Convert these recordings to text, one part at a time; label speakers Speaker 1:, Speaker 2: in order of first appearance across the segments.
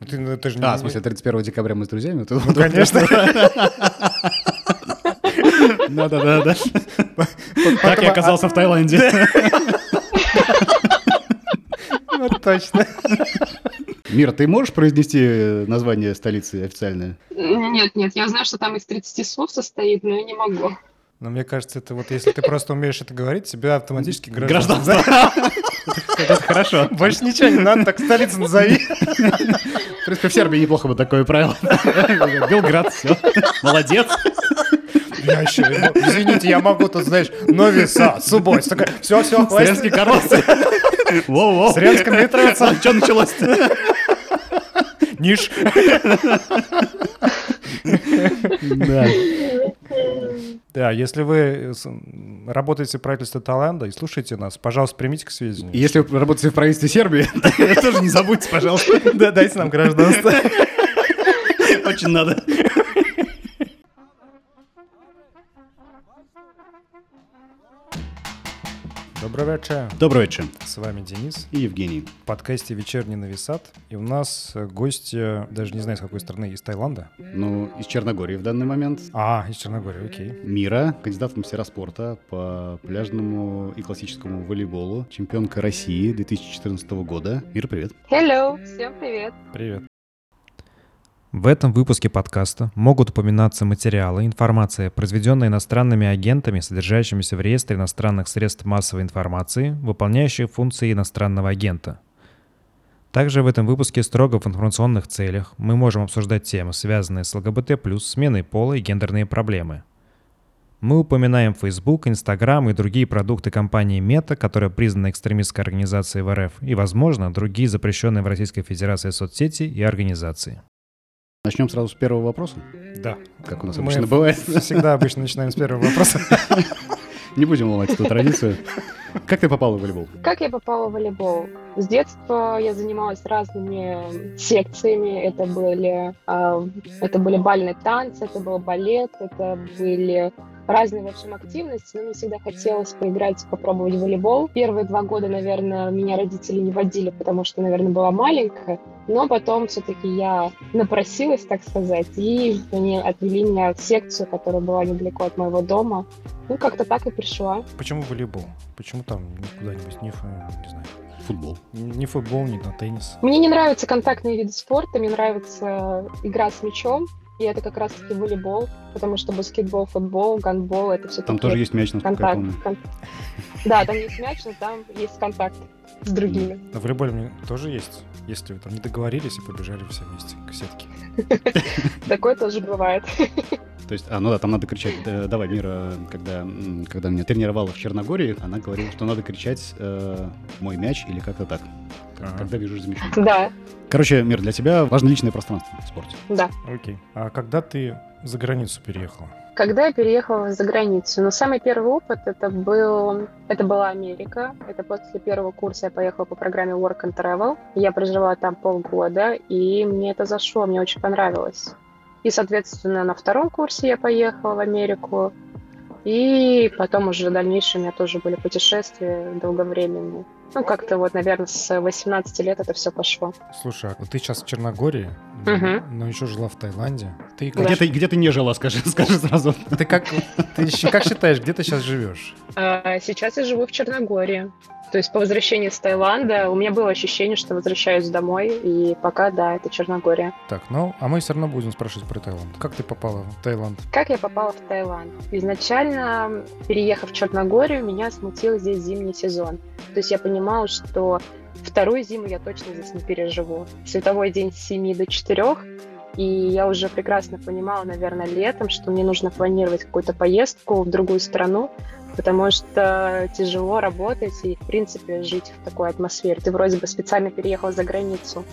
Speaker 1: Ну, ты, ну, ты же не...
Speaker 2: А, в смысле, 31 декабря мы с друзьями?
Speaker 1: Ну, конечно.
Speaker 2: Да-да-да. Как я оказался в Таиланде.
Speaker 1: Вот точно.
Speaker 2: Мира, ты можешь произнести название столицы официальное?
Speaker 3: Нет, нет, я знаю, что там из 30 слов состоит, но я не могу.
Speaker 1: Но мне кажется, это вот если ты просто умеешь это говорить, тебя автоматически
Speaker 2: Гражданство. Это хорошо.
Speaker 1: Больше ничего не надо, так столицу назови.
Speaker 2: В принципе, в Сербии неплохо бы такое правило. Белград, все. Молодец.
Speaker 1: Я еще, извините, я могу тут, знаешь, Нови Сад, такая, все, все, хватит.
Speaker 2: Сренский корос. Воу-воу.
Speaker 1: Сренская метроца.
Speaker 2: Что началось
Speaker 1: Ниш.
Speaker 2: Да.
Speaker 1: Да, если вы работаете в правительстве Таиланда и слушаете нас, пожалуйста, примите к сведению.
Speaker 2: Если вы работаете в правительстве Сербии, тоже не забудьте, пожалуйста.
Speaker 1: Да, дайте нам гражданство.
Speaker 2: Очень надо.
Speaker 1: Добрый вечер.
Speaker 2: Добрый вечер.
Speaker 1: С вами Денис.
Speaker 2: И Евгений.
Speaker 1: В подкасте «Вечерний нависат». И у нас э, гости, даже не знаю, с какой страны, из Таиланда.
Speaker 2: Ну, из Черногории в данный момент.
Speaker 1: А, из Черногории, окей.
Speaker 2: Мира, кандидат в мастера спорта по пляжному и классическому волейболу, чемпионка России 2014 года. Мира, привет.
Speaker 3: Hello, всем привет.
Speaker 1: Привет. В этом выпуске подкаста могут упоминаться материалы, информация, произведенная иностранными агентами, содержащимися в реестре иностранных средств массовой информации, выполняющих функции иностранного агента. Также в этом выпуске строго в информационных целях мы можем обсуждать темы, связанные с ЛГБТ+, сменой пола и гендерные проблемы. Мы упоминаем Facebook, Instagram и другие продукты компании Meta, которая признана экстремистской организацией в РФ, и, возможно, другие запрещенные в Российской Федерации соцсети и организации.
Speaker 2: Начнем сразу с первого вопроса,
Speaker 1: Да.
Speaker 2: как у нас
Speaker 1: Мы
Speaker 2: обычно бывает.
Speaker 1: Всегда обычно начинаем с первого вопроса.
Speaker 2: Не будем ломать эту традицию. Как ты попала в волейбол?
Speaker 3: Как я попала в волейбол? С детства я занималась разными секциями. Это были, а, это были бальные танцы, это был балет, это были разные, в общем, активности, но мне всегда хотелось поиграть, попробовать в волейбол. Первые два года, наверное, меня родители не водили, потому что, наверное, была маленькая, но потом все-таки я напросилась, так сказать, и они отвели меня в секцию, которая была недалеко от моего дома. Ну, как-то так и пришла.
Speaker 1: Почему волейбол? Почему там куда-нибудь не, не знаю,
Speaker 2: Футбол.
Speaker 1: не футбол, не на теннис?
Speaker 3: Мне не нравятся контактные виды спорта, мне нравится игра с мячом, и это как раз-таки волейбол, потому что баскетбол, футбол, гандбол — это все
Speaker 2: Там тоже есть мяч, насколько я
Speaker 3: контакт.
Speaker 2: помню.
Speaker 3: кон- Да, там есть мяч, но там есть контакт с другими.
Speaker 1: На волейболе мне тоже есть, если вы там не договорились и побежали все вместе к сетке.
Speaker 3: Такое тоже бывает.
Speaker 2: То есть, а, ну да, там надо кричать. Давай, Мира, когда, когда меня тренировала в Черногории, она говорила, что надо кричать э, «мой мяч» или как-то так,
Speaker 1: Ага.
Speaker 2: когда бежишь за мячом.
Speaker 3: Да,
Speaker 2: Короче, Мир, для тебя важно личное пространство в спорте.
Speaker 3: да.
Speaker 1: Окей. А когда ты за границу переехала?
Speaker 3: Когда я переехала за границу, но самый первый опыт это был, это была Америка. Это после первого курса я поехала по программе Work and Travel. Я прожила там полгода, и мне это зашло, мне очень понравилось. И, соответственно, на втором курсе я поехала в Америку. И потом уже в дальнейшем у меня тоже были путешествия долговременные. Ну, как-то вот, наверное, с 18 лет это все пошло.
Speaker 1: Слушай, а вот ты сейчас в Черногории,
Speaker 3: Мгм.
Speaker 1: но еще жила в Таиланде. Ты,
Speaker 3: Да.
Speaker 2: Где, ты, где ты не жила, скажи, скажи сразу.
Speaker 1: ты как, ты щ- как считаешь, где ты сейчас живешь?
Speaker 3: А Сейчас я живу в Черногории. То есть по возвращении с Таиланда у меня было ощущение, что возвращаюсь домой, и пока, да, это Черногория.
Speaker 1: Так, ну, а мы все равно будем спрашивать про Таиланд. Как ты попала в Таиланд?
Speaker 3: Как я попала в Таиланд? Изначально, переехав в Черногорию, меня смутил здесь зимний сезон. То есть я понимала, что вторую зиму я точно здесь не переживу. Световой день с 7 до 4, и я уже прекрасно понимала, наверное, летом, что мне нужно планировать какую-то поездку в другую страну, потому что тяжело работать и, в принципе, жить в такой атмосфере. Ты вроде бы специально переехал за границу,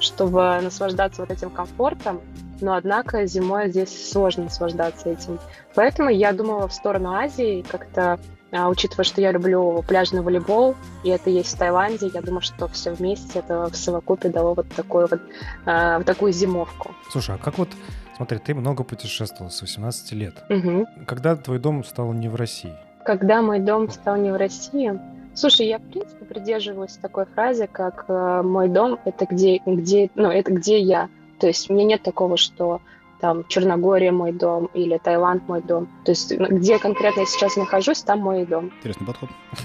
Speaker 3: чтобы наслаждаться вот этим комфортом, но, однако, зимой здесь сложно наслаждаться этим. Поэтому я думала в сторону Азии, как-то а, учитывая, что я люблю пляжный волейбол, и это есть в Таиланде, я думаю, что все вместе это в совокупе дало вот такую вот, а, вот такую зимовку.
Speaker 1: Слушай, а как вот, смотри, ты много путешествовал с 18 лет.
Speaker 3: Мгм.
Speaker 1: Когда твой дом стал не в России?
Speaker 3: Когда мой дом стал не в России, Слушай, я в принципе придерживаюсь такой фразы, как э, мой дом это где, где, ну это где я. То есть у меня нет такого, что там Черногория мой дом или Таиланд мой дом. То есть ну, где конкретно я сейчас нахожусь, там мой дом.
Speaker 2: Интересный подход.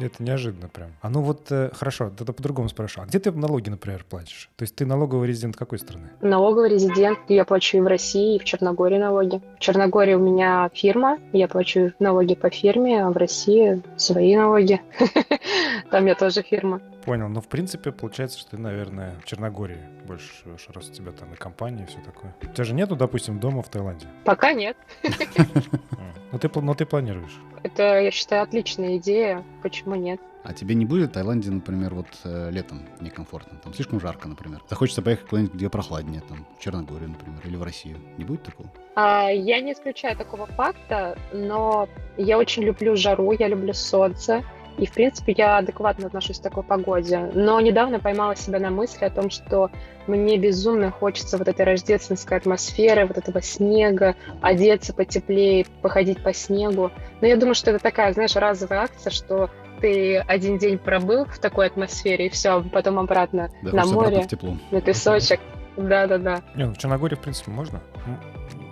Speaker 1: Это неожиданно прям. А ну вот, э, хорошо, тогда по-другому спрошу. А где ты налоги, например, платишь? То есть ты налоговый резидент какой страны?
Speaker 3: Налоговый резидент я плачу и в России, и в Черногории налоги. В Черногории у меня фирма, я плачу налоги по фирме, а в России свои налоги. Там я тоже фирма.
Speaker 1: Понял. Но в принципе получается, что ты, наверное, в Черногории больше живешь, раз у тебя там и компания, и все такое. У тебя же нету, допустим, дома в Таиланде?
Speaker 3: Пока нет.
Speaker 1: М. Ну ты, но ты планируешь.
Speaker 3: Это, я считаю, отличная идея. Почему нет?
Speaker 2: А тебе не будет в Таиланде, например, вот э, летом некомфортно? Там слишком жарко, например. Захочется поехать куда-нибудь, где прохладнее, там, в Черногорию, например, или в Россию. Не будет такого?
Speaker 3: А, я не исключаю такого факта, но я очень люблю жару, я люблю солнце. И, в принципе, я адекватно отношусь к такой погоде. Но недавно поймала себя на мысли о том, что мне безумно хочется вот этой рождественской атмосферы, вот этого снега, одеться потеплее, походить по снегу. Но я думаю, что это такая, знаешь, разовая акция, что ты один день пробыл в такой атмосфере, и все, потом обратно
Speaker 2: Да,
Speaker 3: на
Speaker 2: хочется обратно
Speaker 3: море,
Speaker 2: в тепло.
Speaker 3: на песочек. Да-да-да.
Speaker 1: Не, ну в Черногории, в принципе, можно.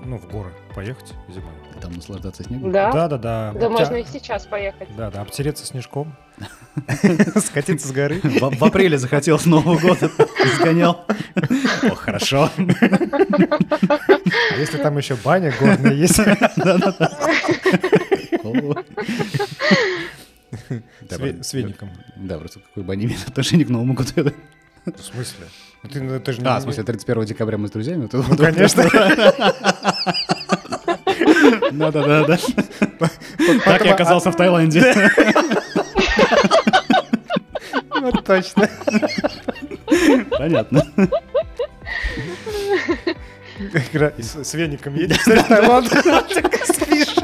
Speaker 1: Ну, в горы поехать зимой.
Speaker 2: И там наслаждаться снегом.
Speaker 3: Да?
Speaker 1: Да-да-да.
Speaker 3: Да,
Speaker 1: Обтя-
Speaker 3: можно и сейчас поехать.
Speaker 1: Да-да, обтереться снежком. Скатиться с горы.
Speaker 2: В, в апреле захотел с Нового года, сгонял. О, хорошо.
Speaker 1: А если там еще баня горная есть?
Speaker 2: О. Да,
Speaker 1: С веником.
Speaker 2: Да, просто какой бы они имели отношение к Новому году.
Speaker 1: В смысле? Ну ты, ну, это же не-
Speaker 2: А, в смысле, 31 декабря мы с друзьями?
Speaker 1: Ну, конечно.
Speaker 2: Да, да, да, да. Так я оказался в Таиланде.
Speaker 1: Ну, точно.
Speaker 2: Понятно.
Speaker 1: С веником едешь в Таиланд, спишь.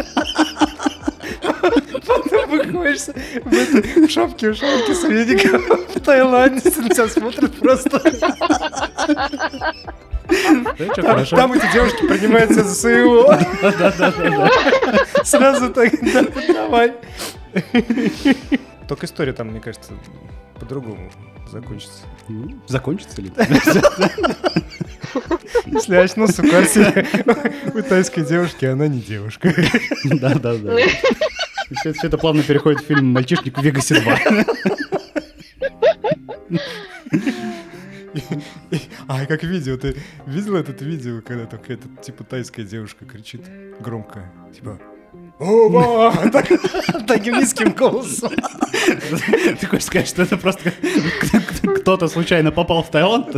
Speaker 1: Потом выходишь в шапке, в шапке с веником в Таиланде, тебя смотрят просто.
Speaker 2: Чё,
Speaker 1: Там, эти девушки принимают тебя за своего. Сразу так, да, давай. Только история там, мне кажется, по-другому закончится.
Speaker 2: Ну, Закончится ли?
Speaker 1: Если очнулся в квартире у тайской девушки, она не девушка.
Speaker 2: Да, да, да. Все, это плавно переходит в фильм «Мальчишник в Вегасе 2».
Speaker 1: А, как видео, ты видел это видео, когда там какая-то, типа, тайская девушка кричит громко, типа, Оба! Так- Таким низким голосом.
Speaker 2: Ты хочешь сказать, что это просто кто-то случайно попал в Таиланд?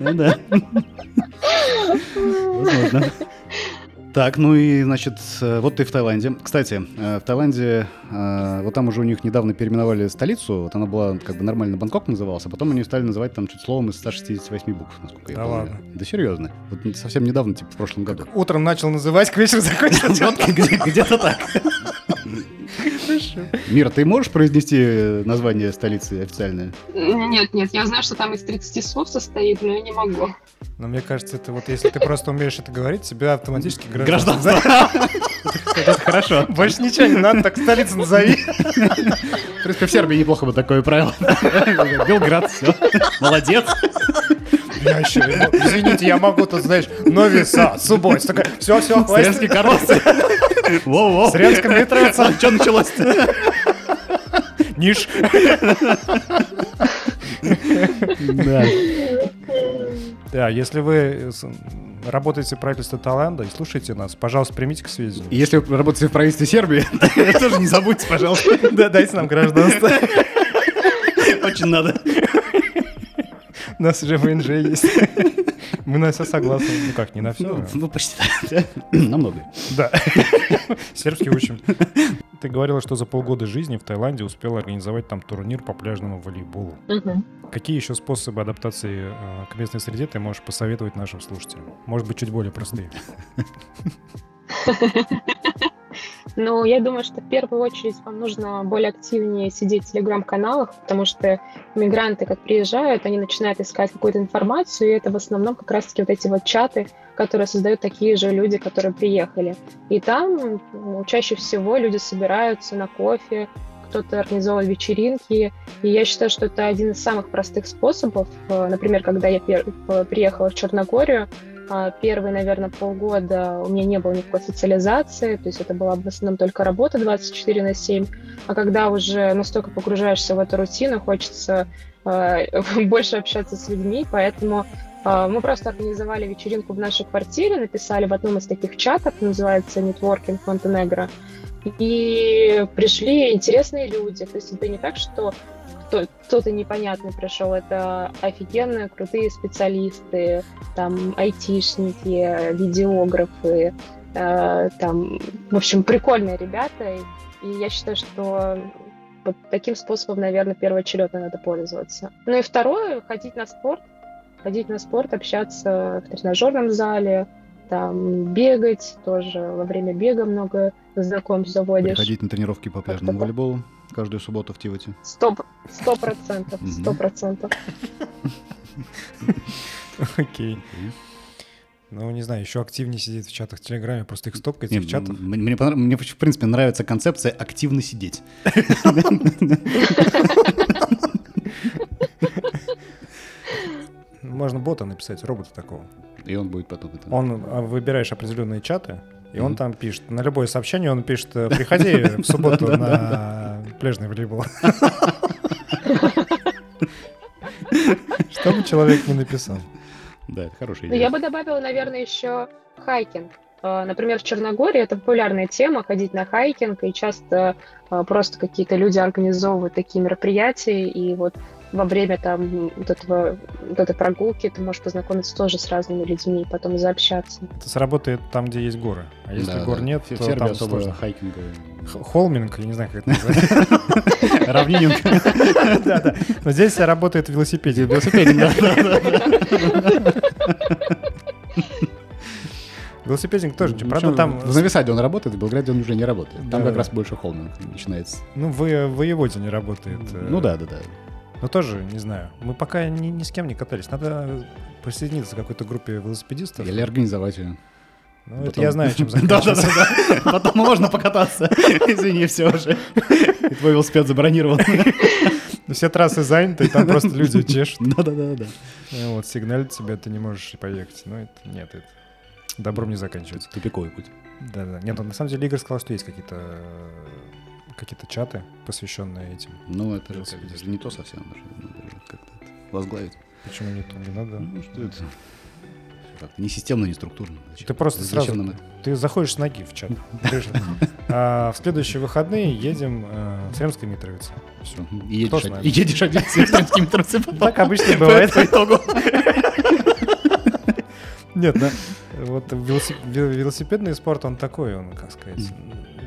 Speaker 2: Ну да. Возможно. Так, ну и, значит, э, вот ты в Таиланде. Кстати, э, в Таиланде, э, вот там уже у них недавно переименовали столицу, вот она была как бы нормально Бангкок назывался, а потом они стали называть там чуть словом из 168 букв, насколько я
Speaker 1: Да
Speaker 2: помню.
Speaker 1: ладно?
Speaker 2: Да серьезно. Вот совсем недавно, типа в прошлом году.
Speaker 1: Утром начал называть, к вечеру закончил.
Speaker 2: Где-то так. Мира, ты можешь произнести название столицы официальное?
Speaker 3: Нет, нет, я знаю, что там из 30 слов состоит, но я не могу.
Speaker 1: Но мне кажется, это вот если ты просто умеешь это говорить, тебя автоматически
Speaker 2: Гражданство. Это хорошо.
Speaker 1: Больше ничего не надо, так столицу назови.
Speaker 2: В принципе, в Сербии неплохо бы такое правило. Белград, все. Молодец.
Speaker 1: Я еще, извините, я могу тут, знаешь, Нови Сад, Субботь. Такая, все, все,
Speaker 2: Сренский
Speaker 1: хватит.
Speaker 2: карлос. Воу-воу.
Speaker 1: Сренская метроца.
Speaker 2: Что началось-то?
Speaker 1: Ниш.
Speaker 2: Да.
Speaker 1: Да, если вы э, работаете в правительстве Таиланда и слушаете нас, пожалуйста, примите к сведению.
Speaker 2: И если вы работаете в правительстве Сербии, тоже не забудьте, пожалуйста.
Speaker 1: Да, дайте нам гражданство.
Speaker 2: Очень надо.
Speaker 1: У нас уже ВНЖ есть. Мы на все согласны. Ну как, не на все.
Speaker 2: Ну, ну, почти. Намного.
Speaker 1: Да. Сербский учим. Ты говорила, что за полгода жизни в Таиланде успела организовать там турнир по пляжному волейболу. Какие еще способы адаптации э, к местной среде ты можешь посоветовать нашим слушателям? Может быть, чуть более простые.
Speaker 3: Но я думаю, что в первую очередь вам нужно более активнее сидеть в телеграм-каналах, потому что мигранты, как приезжают, они начинают искать какую-то информацию, и это в основном как раз-таки вот эти вот чаты, которые создают такие же люди, которые приехали. И там ну, чаще всего люди собираются на кофе, кто-то организовывает вечеринки. И я считаю, что это один из самых простых способов. Э, например, когда я приехала в Черногорию, первые, наверное, полгода у меня не было никакой социализации, то есть это была в основном только работа 24 на 7. А когда уже настолько погружаешься в эту рутину, хочется э, больше общаться с людьми, поэтому э, мы просто организовали вечеринку в нашей квартире, написали в одном из таких чатов, называется Networking Montenegro, и пришли интересные люди. То есть это не так, что кто-то непонятный пришел, это офигенные, крутые специалисты, там, айтишники, видеографы, э, там, в общем, прикольные ребята, и я считаю, что вот таким способом, наверное, первоочередно надо пользоваться. Ну и второе, ходить на спорт, ходить на спорт, общаться в тренажерном зале, там бегать, тоже. Во время бега много знакомств заводишь.
Speaker 2: Приходить на тренировки по пляжному волейболу каждую субботу в Тивоте.
Speaker 3: Сто, процентов, сто процентов.
Speaker 1: Окей. Ну, не знаю, еще активнее сидеть в чатах в Телеграме, просто их стопкать в чатах.
Speaker 2: Мне, мне, мне, в принципе, нравится концепция активно сидеть.
Speaker 1: Можно бота написать, робота такого.
Speaker 2: И он будет потом это...
Speaker 1: Он, а, выбираешь определенные чаты, и он там пишет, на любое сообщение он пишет, приходи в субботу на пляжный волейбол. Что бы человек не написал.
Speaker 2: Да, это хорошая
Speaker 3: идея. Я бы добавила, наверное, еще хайкинг. А, например, в Черногории это популярная тема, ходить на хайкинг, и часто а, просто какие-то люди организовывают такие мероприятия, и вот во время там вот, этого, вот этой прогулки ты можешь познакомиться тоже с разными людьми и потом заобщаться.
Speaker 1: Это сработает там, где есть горы. А если да, гор да. нет,
Speaker 2: то там особо сложно. хайкинга.
Speaker 1: Холминг, я не знаю, как это называется.
Speaker 2: Равнининг.
Speaker 1: Да, да. Но здесь работает велосипединг. Велосипединг, да. Велосипединг тоже. Ну, Правда, там...
Speaker 2: В Нависаде он работает, в Белграде он уже не работает. Там да. как раз больше холминг начинается.
Speaker 1: Ну, в воеводе не работает.
Speaker 2: Ну да, да, да.
Speaker 1: Но тоже, не знаю, мы пока ни, ни с кем не катались. Надо присоединиться к какой-то группе велосипедистов.
Speaker 2: Или организовать ее.
Speaker 1: Ну, Потом... это я знаю, чем заканчивается.
Speaker 2: Да-да-да. Потом можно покататься. Извини, все уже. И твой велосипед забронирован.
Speaker 1: Все трассы заняты, и там просто люди чешут.
Speaker 2: Да-да-да.
Speaker 1: Вот, сигналит тебе, ты не можешь поехать. Ну, это нет, это добром не заканчивается.
Speaker 2: Тупиковый путь.
Speaker 1: Да-да. Нет, на самом деле Игорь сказал, что есть какие-то какие-то чаты, посвященные этим.
Speaker 2: Ну, это же, это не то совсем, даже надо же как-то возглавить.
Speaker 1: Почему не то? Не надо.
Speaker 2: Ну, что это? Как-то не системно, не структурно.
Speaker 1: Зачем? Ты просто Зачем сразу, нам это? ты заходишь с ноги в чат. А в следующие выходные едем э, в Сремской Митровице.
Speaker 2: Все. И едешь, и едешь опять в Сремской Митровице.
Speaker 1: Так обычно бывает. По итогу. Нет, да. Вот велосипедный спорт, он такой, он, как сказать,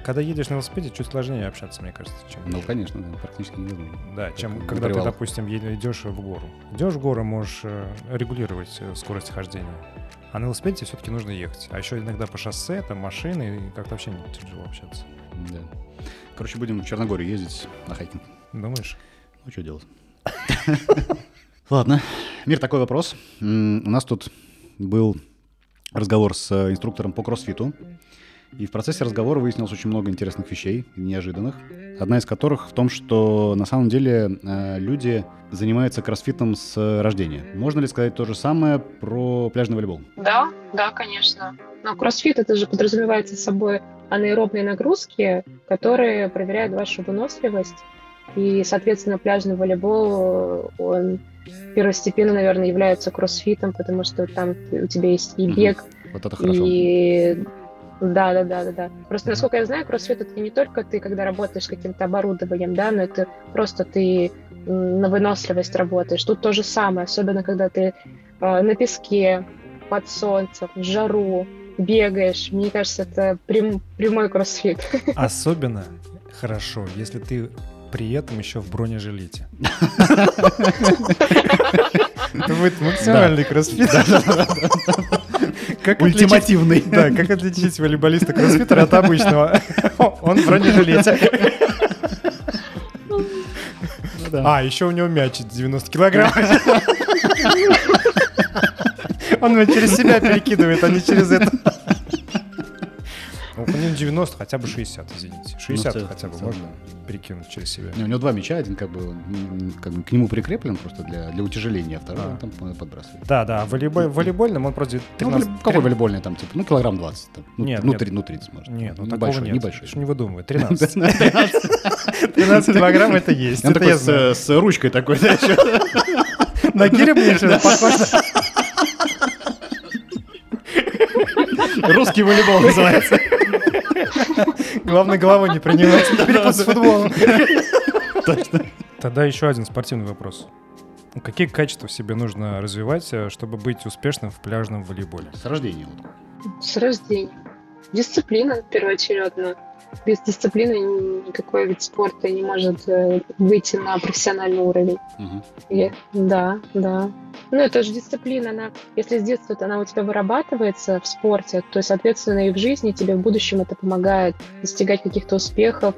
Speaker 1: когда едешь на велосипеде, чуть сложнее общаться, мне кажется, чем...
Speaker 2: Ну, конечно, да, практически невозможно.
Speaker 1: Да, чем как когда ты, допустим, идешь в гору. Идешь в гору, можешь э, регулировать э, скорость хождения. А на велосипеде все-таки нужно ехать. А еще иногда по шоссе, там машины, и как-то вообще не тяжело общаться.
Speaker 2: Да. Короче, будем в Черногорию ездить на хайкинг.
Speaker 1: Думаешь?
Speaker 2: Ну, что делать? Ладно. Мир, такой вопрос. У нас тут был разговор с э, инструктором по кроссфиту. И в процессе разговора выяснилось очень много интересных вещей, неожиданных. Одна из которых в том, что на самом деле э, люди занимаются кроссфитом с рождения. Можно ли сказать то же самое про пляжный волейбол?
Speaker 3: Да, да, конечно. Но кроссфит это же подразумевается собой анаэробные нагрузки, которые проверяют вашу выносливость. И, соответственно, пляжный волейбол, он первостепенно, наверное, является кроссфитом, потому что там у тебя есть и бег,
Speaker 2: вот это хорошо.
Speaker 3: и да, да, да, да, да. Просто, насколько я знаю, кроссфит это не только ты, когда работаешь с каким-то оборудованием, да, но это просто ты на выносливость работаешь. Тут то же самое, особенно когда ты э, на песке, под солнцем, в жару бегаешь. Мне кажется, это прям, прямой кроссфит.
Speaker 1: Особенно хорошо, если ты при этом еще в бронежилете. Это будет максимальный кроссфит.
Speaker 2: Как Ультимативный.
Speaker 1: Отличить, да, как отличить волейболиста кроссфитера от обычного? Он в бронежилете.
Speaker 2: Ну.
Speaker 1: А, еще у него мяч 90 килограмм. Он его через себя перекидывает, а не через это. Ну, него 90, хотя бы 60, извините. 60
Speaker 2: Ну,
Speaker 1: хотя бы можно перекинуть через себя.
Speaker 2: Не, у него два мяча, один как бы, как бы к нему прикреплен просто для, для утяжеления, а второй
Speaker 1: А.
Speaker 2: он там подбрасывает.
Speaker 1: Да, да, волейбол, волейбольным он просто
Speaker 2: Ну,
Speaker 1: 13...
Speaker 2: волей- какой волейбольный там, типа, ну, килограмм 20. Там, ну,
Speaker 1: Нет,
Speaker 2: ну,
Speaker 1: нет.
Speaker 2: три- ну, 30, может.
Speaker 1: Нет, ну такого
Speaker 2: небольшой,
Speaker 1: нет.
Speaker 2: небольшой.
Speaker 1: Что не выдумывай. 13. 13 килограмм это есть.
Speaker 2: Он такой с, ручкой такой, да.
Speaker 1: На гире мне еще похож.
Speaker 2: Русский волейбол называется.
Speaker 1: Главное, головой не принимать. Перепутать с футболом. Тогда еще один спортивный вопрос. Какие качества в себе нужно развивать, э, чтобы быть успешным в пляжном волейболе?
Speaker 2: С рождения.
Speaker 3: С рождения. Дисциплина первоочередно. Без дисциплины никакой вид спорта не может э, выйти на профессиональный уровень.
Speaker 2: Мгм.
Speaker 3: И- да, да. Ну, это же дисциплина, она, если с детства она у тебя вырабатывается в спорте, то, соответственно, и в жизни тебе в будущем это помогает достигать каких-то успехов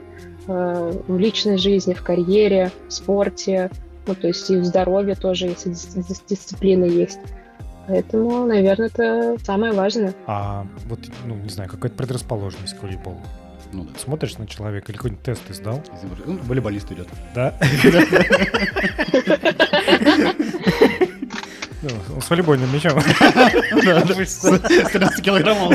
Speaker 3: э, в личной жизни, в карьере, в спорте, ну, то есть и в здоровье тоже, если дис- дис- дисциплина есть. Поэтому, наверное, это самое важное.
Speaker 1: А вот, ну, не знаю, какая-то предрасположенность к волейболу.
Speaker 2: Ну да.
Speaker 1: Смотришь на человека или какой-нибудь тест ты сдал?
Speaker 2: Ну, волейболист идет.
Speaker 1: Да? Ну, он с волейбольным мячом.
Speaker 2: С 13 килограммов.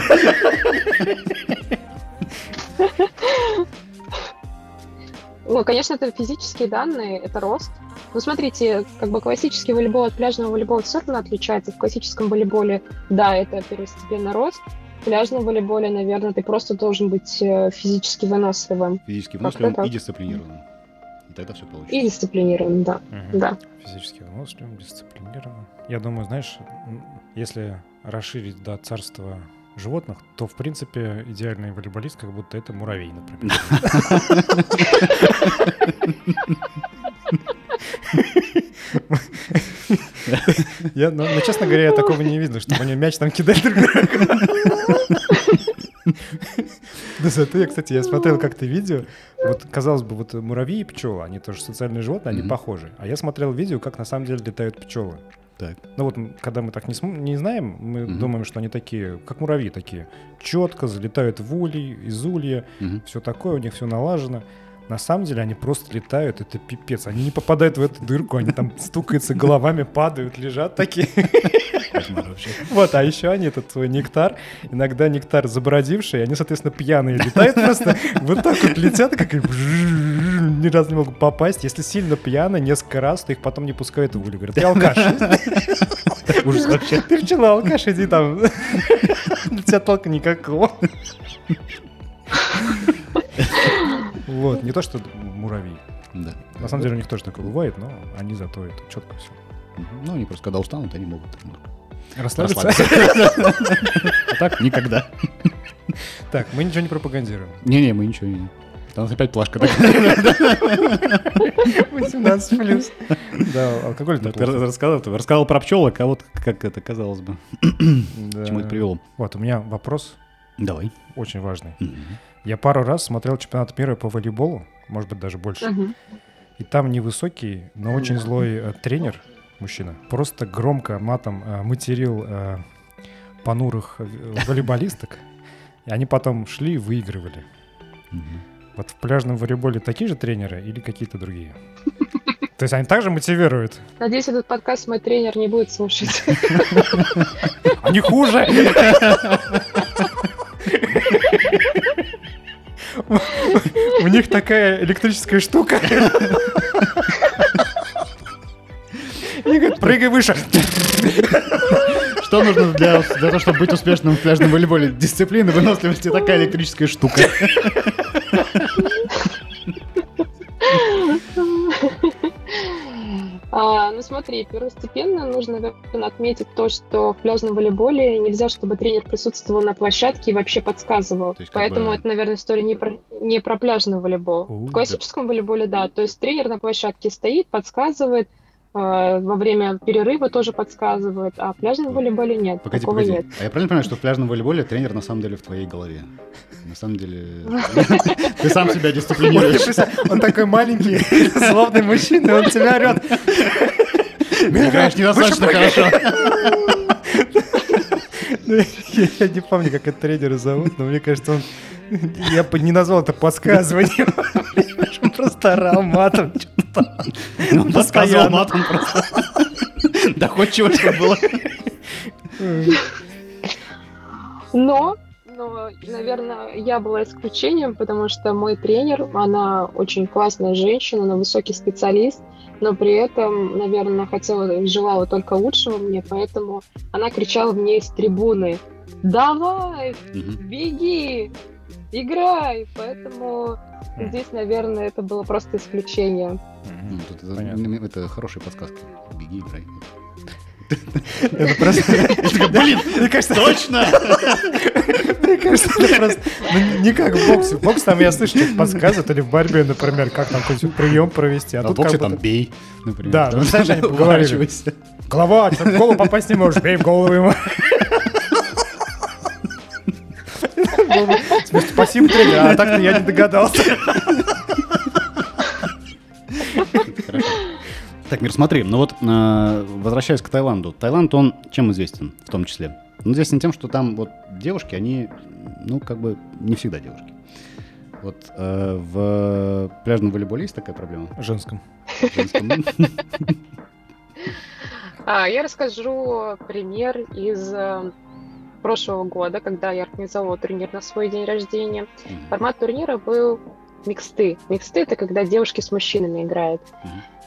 Speaker 3: Ну, конечно, это физические данные, это рост. Ну, смотрите, как бы классический волейбол от пляжного волейбола все равно отличается. В классическом волейболе, да, это первостепенно рост. В пляжном волейболе, наверное, ты просто должен быть э, физически выносливым
Speaker 2: Физически выносливым и дисциплинированным. И тогда все получится.
Speaker 3: и дисциплинированным, да.
Speaker 1: Мгм.
Speaker 3: Да.
Speaker 1: Физически выносливым, дисциплинированным. Я думаю, знаешь, если расширить до царства животных, то, в принципе, идеальный волейболист, как будто это муравей, например. Я, ну, ну, честно говоря, я такого не видно, чтобы они мяч там кидали друг другу. Да зато я, кстати, я смотрел как-то видео, вот, казалось бы, вот муравьи и пчелы, они тоже социальные животные, они похожи. А я смотрел видео, как на самом деле летают пчелы.
Speaker 2: Так.
Speaker 1: Ну вот, когда мы так не, см- не знаем, мы
Speaker 2: Мгм.
Speaker 1: думаем, что они такие, как муравьи такие, четко залетают в улей, из улья,
Speaker 2: Мгм.
Speaker 1: все такое, у них все налажено. На самом деле они просто летают, это пипец. Они не попадают в эту дырку, они там стукаются головами, падают, лежат такие. Вот, а еще они этот свой нектар, иногда нектар забродивший, они, соответственно, пьяные летают просто, вот так вот летят, как и ни разу не могут попасть. Если сильно пьяно, несколько раз, то их потом не пускают в улей. Говорят, ты алкаш.
Speaker 2: Ужас вообще.
Speaker 1: Ты пчела, алкаш, иди там. У тебя толка никакого. Вот, не то, что муравьи.
Speaker 2: Да.
Speaker 1: На самом деле у них тоже такое бывает, но они зато это четко все.
Speaker 2: Ну, они просто когда устанут, они могут
Speaker 1: Расслабиться.
Speaker 2: А так никогда.
Speaker 1: Так, мы ничего не пропагандируем.
Speaker 2: Не-не, мы ничего не... Там опять плашка такая.
Speaker 1: 18 плюс. Да, алкоголь
Speaker 2: Да, Ты рассказал, ты рассказал про пчелок, а вот как это казалось бы.
Speaker 1: Да.
Speaker 2: К чему это привело?
Speaker 1: Вот, у меня вопрос
Speaker 2: Давай.
Speaker 1: очень важный.
Speaker 2: Мгм.
Speaker 1: Я пару раз смотрел чемпионат мира по волейболу, может быть, даже больше.
Speaker 3: Мгм.
Speaker 1: И там невысокий, но очень злой э, тренер, мужчина, просто громко матом э, материл э, понурых э, волейболисток. И они потом шли и выигрывали.
Speaker 2: Мгм.
Speaker 1: Вот в пляжном волейболе такие же тренеры или какие-то другие? То есть они также мотивируют?
Speaker 3: Надеюсь, этот подкаст мой тренер не будет слушать.
Speaker 1: Они хуже! У них такая электрическая штука. Они говорят, прыгай выше.
Speaker 2: Что нужно для, для того, чтобы быть успешным в пляжном волейболе? Дисциплина, выносливость и такая электрическая штука.
Speaker 3: Смотри, первостепенно нужно наверное, отметить то, что в пляжном волейболе нельзя, чтобы тренер присутствовал на площадке и вообще подсказывал.
Speaker 2: Есть,
Speaker 3: Поэтому
Speaker 2: бы-
Speaker 3: это, наверное, история не про, не про пляжный волейбол.
Speaker 1: У,
Speaker 3: в классическом волейболе, да. То есть тренер на площадке стоит, подсказывает, э, во время перерыва тоже подсказывает, а в пляжном волейболе нет.
Speaker 2: Погоди,
Speaker 3: такого
Speaker 2: погоди.
Speaker 3: нет.
Speaker 2: А я правильно понимаю, что в пляжном волейболе тренер на самом деле в твоей голове? На самом деле... Ты сам себя дисциплинируешь.
Speaker 1: Он такой маленький, злобный мужчина, и он тебя орет.
Speaker 2: Ты играешь недостаточно хорошо.
Speaker 1: Ну, Я не помню, как этот тренера зовут, но мне кажется, он... Я бы не назвал это подсказыванием. Он просто орал матом.
Speaker 2: Он подсказывал матом просто. Доходчиво, что было.
Speaker 3: Но, но, наверное, я была исключением, потому что мой тренер, она очень классная женщина, она высокий специалист, но при этом, наверное, хотела и желала только лучшего мне, поэтому она кричала мне из трибуны «Давай, беги, играй!» Поэтому здесь, наверное, это было просто исключение.
Speaker 2: Ну, тут это-. Это хорошие подсказки. Беги, играй.
Speaker 1: Это просто...
Speaker 2: Блин,
Speaker 1: Мне кажется,
Speaker 2: точно!
Speaker 1: Мне кажется, это просто ну, не как в боксе. В боксе там я слышу, что подсказывают, или в борьбе, например, как там какой-нибудь прием провести. А
Speaker 2: А в
Speaker 1: тут
Speaker 2: боксе
Speaker 1: как
Speaker 2: там бей, например.
Speaker 1: Да, ну, знаешь, они поговорили. голова, в голову попасть не можешь, бей в голову ему. Спасибо, тренер, а так-то я не догадался.
Speaker 2: Так, Мир, смотри, ну вот, э, возвращаясь к Таиланду. Таиланд, он чем известен в том числе? Он известен тем, что там вот девушки, они, ну, как бы не всегда девушки. Вот э, в пляжном волейболе есть такая проблема?
Speaker 1: Женском.
Speaker 2: В женском?
Speaker 3: А, Я расскажу пример из э, прошлого года, когда я организовала турнир на свой день рождения. Формат турнира был миксты. Миксты — это когда девушки с мужчинами играют.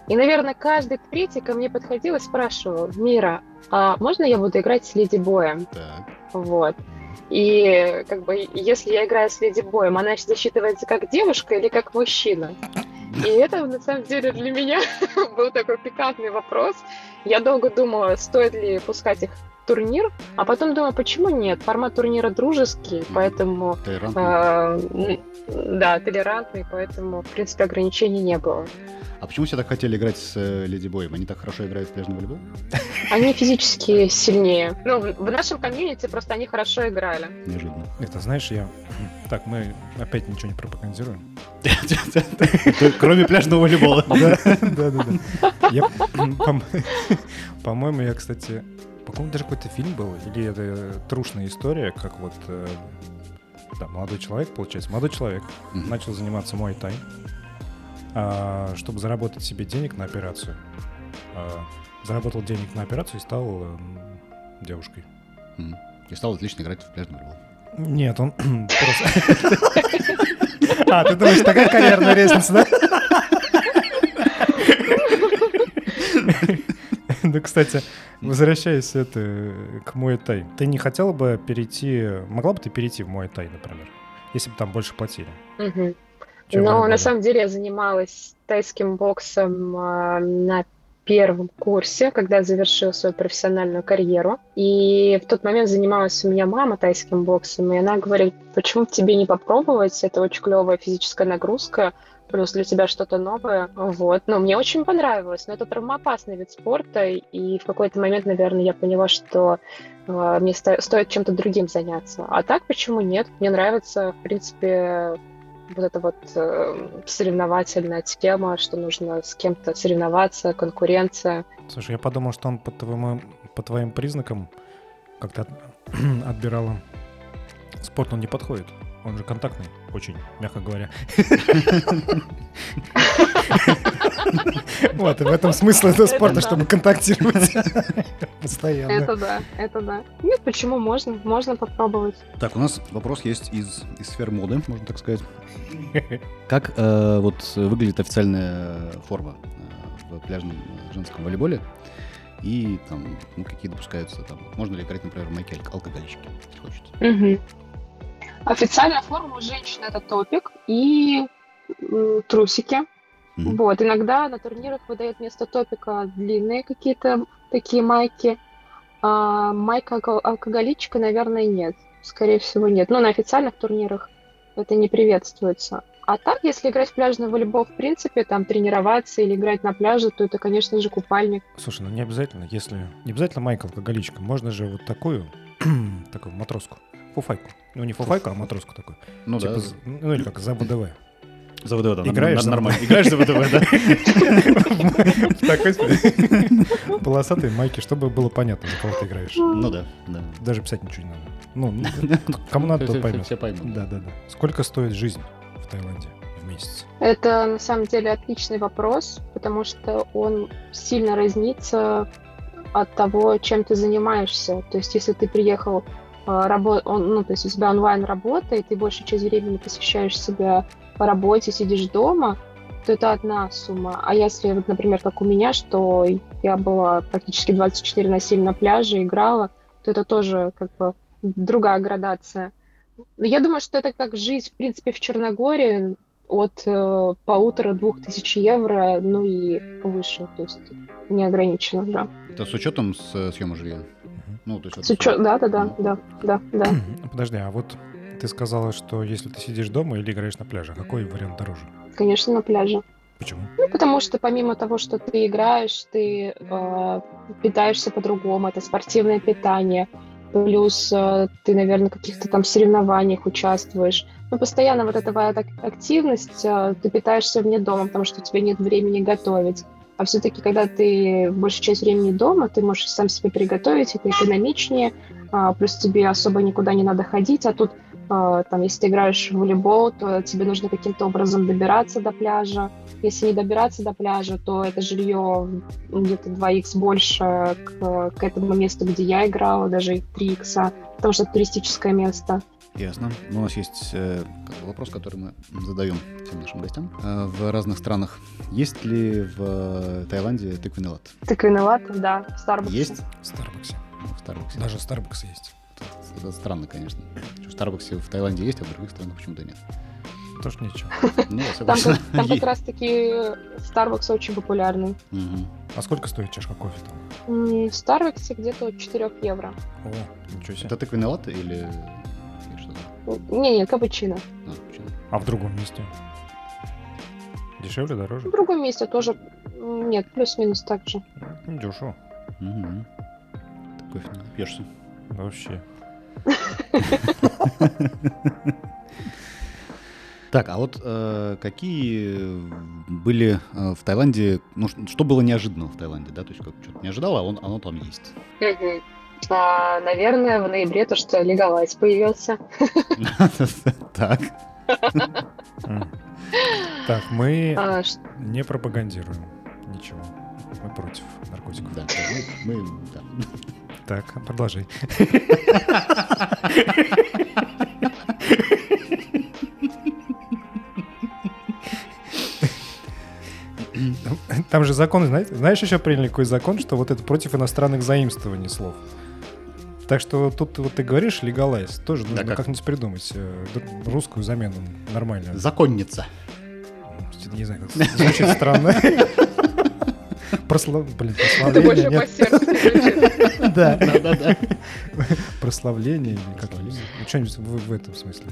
Speaker 3: И, наверное, каждый третий ко мне подходил и спрашивал, Мира, а можно я буду играть с Леди Боем?
Speaker 2: Так.
Speaker 3: Вот. И как бы если я играю с Леди Боем, она засчитывается как девушка или как мужчина? И это, на самом деле, для меня был такой пикантный вопрос. Я долго думала, стоит ли пускать их турнир, а потом думала, почему нет? Формат турнира дружеский, поэтому
Speaker 2: Толерантно.
Speaker 3: а, м, да, толерантный, поэтому, в принципе, ограничений не было.
Speaker 2: А почему все так хотели играть с э, Леди Боем? Они так хорошо играют в пляжный волейбол?
Speaker 3: Они физически сильнее. Ну, в нашем комьюнити просто они хорошо играли.
Speaker 2: Неожиданно.
Speaker 1: Это, знаешь, я... Так, мы опять ничего не пропагандируем.
Speaker 2: Кроме пляжного волейбола.
Speaker 1: Да, да, да. По-моему, я, кстати, по-моему, даже какой-то фильм был, или это трушная история, как вот э, да, молодой человек, получается, молодой человек
Speaker 2: Мгм.
Speaker 1: начал заниматься муай-тай, а, чтобы заработать себе денег на операцию. А, Заработал денег на операцию и стал м, девушкой.
Speaker 2: Мгм. И стал отлично играть в пляжный волейбол.
Speaker 1: Нет, он просто... А, ты думаешь, такая карьерная лестница, да? Ну, кстати, возвращаясь это, к Муай-Тай, ты не хотела бы перейти, могла бы ты перейти в Муай-Тай, например, если бы там больше платили? Чем
Speaker 3: Но на самом деле я занималась тайским боксом а, на первом курсе, когда завершила свою профессиональную карьеру. И в тот момент занималась у меня мама тайским боксом, и она говорит, почему тебе не попробовать, это очень клевая физическая нагрузка, плюс для тебя что-то новое. Вот. Но мне очень понравилось, но это травмоопасный вид спорта, и в какой-то момент, наверное, я поняла, что э, мне сто- стоит чем-то другим заняться. А так почему нет? Мне нравится, в принципе, вот эта вот э, соревновательная тема, что нужно с кем-то соревноваться, конкуренция.
Speaker 1: Слушай, я подумал, что он по, твоему, по твоим признакам как-то от- отбирала. Спорт он не подходит. Он же контактный, очень, мягко говоря. Вот, и в этом смысл этого
Speaker 3: Это
Speaker 1: спорта, чтобы контактировать постоянно.
Speaker 3: Это да, это да. Нет, почему можно? Можно попробовать.
Speaker 2: Так, у нас вопрос есть из, из сферы моды, можно так сказать. Как э, вот выглядит официальная форма э, в пляжном женском волейболе? И там, ну, какие допускаются там. Можно ли играть, например, в майке алк- алкоголички, если хочется?
Speaker 3: Мгм. Официальная форма у женщин это топик и трусики.
Speaker 2: Мгм.
Speaker 3: Вот, иногда на турнирах выдают вместо топика длинные какие-то такие майки. А майка алко- алкоголичка, наверное, нет. Скорее всего, нет. Но на официальных турнирах это не приветствуется. А так, если играть в пляжный волейбол, в принципе, там тренироваться или играть на пляже, то это, конечно же, купальник.
Speaker 1: Слушай, ну не обязательно, если... Не обязательно майка алкоголичка. Можно же вот такую, такую матроску. Фуфайку. Ну, не фуфайку, а матроску такую.
Speaker 2: Ну
Speaker 1: Типа
Speaker 2: да.
Speaker 1: ну или как, за ВДВ.
Speaker 2: За ВДВ, да.
Speaker 1: Играешь за-
Speaker 2: нормально. Играешь за ВДВ, да?
Speaker 1: В такой полосатой майке, чтобы было понятно, за кого ты играешь.
Speaker 2: Ну да, да.
Speaker 1: Даже писать ничего не надо. Ну, кому надо,
Speaker 2: Все-
Speaker 1: тот поймет.
Speaker 2: Все поймут.
Speaker 1: Да, да, да. Сколько стоит жизнь в Таиланде в месяц?
Speaker 3: Это на самом деле отличный вопрос, потому что он сильно разнится от того, чем ты занимаешься. То есть, если ты приехал работать, ну, то есть у тебя онлайн работа, и ты большую часть времени посвящаешь себя работе, сидишь дома, то это одна сумма. А если, вот, например, как у меня, что я была практически 24 на 7 на пляже, играла, то это тоже как бы другая градация. Но я думаю, что это как жизнь, в принципе, в Черногории, от э, полутора-двух тысяч евро, ну и выше, то есть не ограничено, да.
Speaker 2: Это с учетом с, съема жилья? Ну, то есть
Speaker 3: учетом, да, да, да, да, да, да.
Speaker 1: Подожди, а вот ты сказала, что если ты сидишь дома или играешь на пляже, какой вариант дороже?
Speaker 3: Конечно, на пляже.
Speaker 1: Почему?
Speaker 3: Ну, потому что помимо того, что ты играешь, ты э, питаешься по-другому, это спортивное питание, плюс э, ты, наверное, в каких-то там соревнованиях участвуешь. Ну, постоянно вот эта так- активность, э, ты питаешься вне дома, потому что у тебя нет времени готовить. А все-таки, когда ты большую часть времени дома, ты можешь сам себе приготовить, это экономичнее, а, плюс тебе особо никуда не надо ходить, а тут а, там, если ты играешь в волейбол, то тебе нужно каким-то образом добираться до пляжа. Если не добираться до пляжа, то это жилье где-то 2х больше к, к этому месту, где я играла, даже 3х, потому что это туристическое место.
Speaker 2: Ясно. Ну, у нас есть э, вопрос, который мы задаем всем нашим гостям. Э, в разных странах есть ли в э, Таиланде тыквенный лад?
Speaker 3: Тыквенный лад, да, в Старбаксе.
Speaker 2: Есть?
Speaker 1: В Старбаксе.
Speaker 2: Ну, В Старбаксе.
Speaker 1: Даже Starbucks есть.
Speaker 2: Это, это странно, конечно. В Старбаксе в Таиланде есть, а в других странах почему-то нет.
Speaker 1: Тоже ничего.
Speaker 2: Ну,
Speaker 3: Там, там как раз-таки Starbucks очень популярный.
Speaker 2: Мгм.
Speaker 1: А сколько стоит чашка кофе там?
Speaker 3: В Старбаксе где-то от 4 евро.
Speaker 1: О, ничего себе.
Speaker 2: Это тыквенный лад или?
Speaker 3: Не, нет, капучино.
Speaker 2: А?
Speaker 1: А в другом месте? Дешевле, дороже?
Speaker 3: В другом месте тоже, нет, плюс-минус так же.
Speaker 1: Ну, Дешево.
Speaker 2: Мгм. Ты кофе не напьешься.
Speaker 1: Вообще.
Speaker 2: Так, а вот э, какие были э, в Таиланде, ну, что было неожиданно в Таиланде, да, то есть как что-то не ожидала, а он, оно там есть.
Speaker 3: А, наверное, в ноябре то, что Легалайз появился.
Speaker 2: Так.
Speaker 1: Так, мы
Speaker 3: А,
Speaker 1: не пропагандируем ничего. Мы против наркотиков.
Speaker 2: Да, мы.
Speaker 1: Так, продолжай. Там же закон, знаете, знаешь, еще приняли какой закон, что вот это против иностранных заимствований слов. Так что тут вот ты говоришь легалайз, тоже нужно
Speaker 2: как?
Speaker 1: как-нибудь придумать э, русскую замену нормальную.
Speaker 2: Законница.
Speaker 1: Не знаю, как звучит странно. Прослав... Блин,
Speaker 3: Это больше
Speaker 1: прославление.
Speaker 3: по сердцу.
Speaker 1: Да.
Speaker 2: Да-да-да.
Speaker 1: Прославление или как ну, что-нибудь в, этом смысле.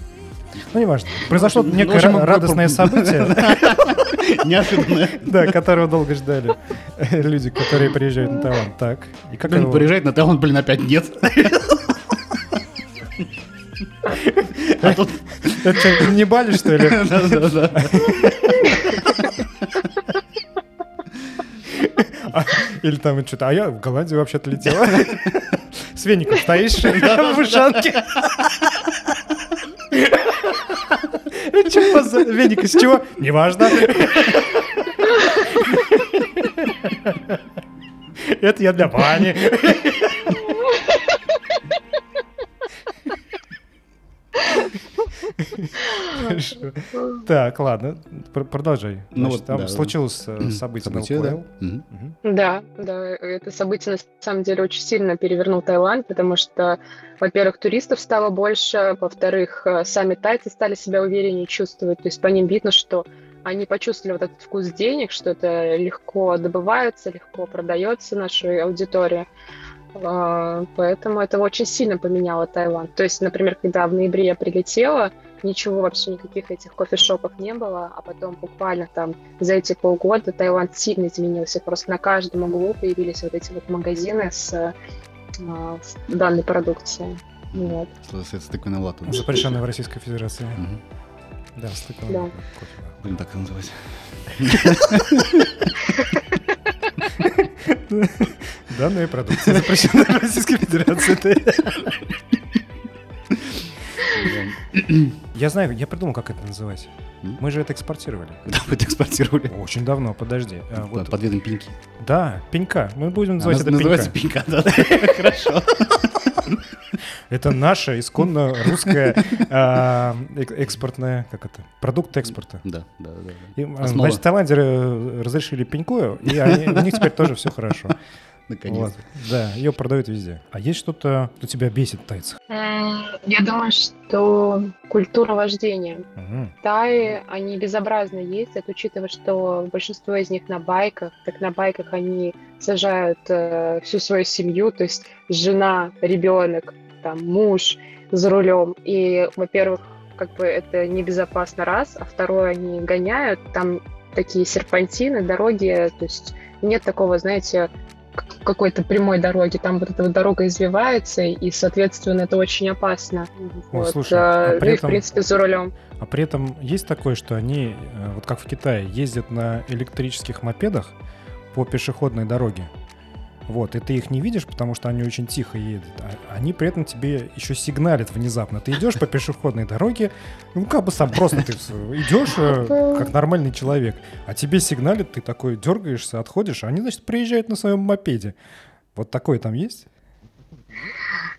Speaker 1: Ну, неважно. Произошло
Speaker 2: Ну,
Speaker 1: некое ра-
Speaker 2: мы-
Speaker 1: радостное событие,
Speaker 2: Неожиданно.
Speaker 1: да, которого долго ждали люди, которые приезжают на Таиланд. Так. И как
Speaker 2: Блин,
Speaker 1: его-
Speaker 2: приезжает на Таиланд, блин, опять нет. А тут...
Speaker 1: Это что, не Бали, что ли?
Speaker 2: Да-да-да.
Speaker 1: Или там что-то, а я в Голландию вообще-то летела. С веником стоишь в ушанке. Че за веник из чего? Неважно. Это я для бани. Так, ладно, продолжай.
Speaker 2: Ну
Speaker 1: Значит,
Speaker 2: вот,
Speaker 1: там
Speaker 2: да.
Speaker 1: случилось э, событие
Speaker 2: Событие, да.
Speaker 3: Да, да, это событие на самом деле очень сильно перевернул Таиланд, потому что, во-первых, туристов стало больше, во-вторых, э, сами тайцы стали себя увереннее чувствовать, то есть по ним видно, что они почувствовали вот этот вкус денег, что это легко добывается, легко продается нашей аудитории. А, Поэтому это очень сильно поменяло Таиланд. То есть, например, когда в ноябре я прилетела, ничего вообще, никаких этих кофешопов не было, а потом буквально там за эти полгода Таиланд сильно изменился. Просто на каждом углу появились вот эти вот магазины с, а, с данной продукцией. Вот.
Speaker 1: Запрещенная в Российской Федерации.
Speaker 2: Мгм.
Speaker 1: Да, с тыквой.
Speaker 3: Да.
Speaker 2: Будем так и называть.
Speaker 1: Данная продукция запрещена в Российской Федерации. Я знаю, я придумал, как это называть. Мы же это экспортировали.
Speaker 2: Да, мы это экспортировали.
Speaker 1: Очень давно, подожди. А, вот-
Speaker 2: Под видом пеньки.
Speaker 1: Да, пенька. Мы будем называть это
Speaker 2: называется
Speaker 1: пенька.
Speaker 2: пенька, да. Хорошо.
Speaker 1: Это наша исконно русская а, эк- экспортная, как это, продукт экспорта.
Speaker 2: Да, да, да.
Speaker 1: А. Значит, таиландеры разрешили пеньку, и у них теперь тоже все хорошо.
Speaker 2: Наконец.
Speaker 1: Вот. Да, ее продают везде. А есть что-то, что тебя бесит в тайцах?
Speaker 3: М, Я думаю, что культура вождения.
Speaker 1: Мгм.
Speaker 3: Таи, они безобразно ездят, учитывая, что большинство из них на байках. Так на байках они сажают э, всю свою семью, то есть жена, ребенок, там, муж за рулем. И, во-первых, как бы это небезопасно раз, а второе, они гоняют, там такие серпантины, дороги, то есть нет такого, знаете, какой-то прямой дороги, там вот эта вот дорога извивается, и, соответственно, это очень опасно. Вот,
Speaker 1: слушай, а
Speaker 3: э,
Speaker 1: при
Speaker 3: и, в принципе, за рулем.
Speaker 1: А при этом есть такое, что они, э, вот как в Китае, ездят на электрических мопедах по пешеходной дороге. Вот, и ты их не видишь, потому что они очень тихо едут. А они при этом тебе еще сигналят внезапно. Ты идешь по пешеходной дороге, ну как бы сам просто ты идешь э, как нормальный человек, а тебе сигналят, ты такой дергаешься, отходишь, а они, значит, приезжают на своем мопеде. Вот такое там есть?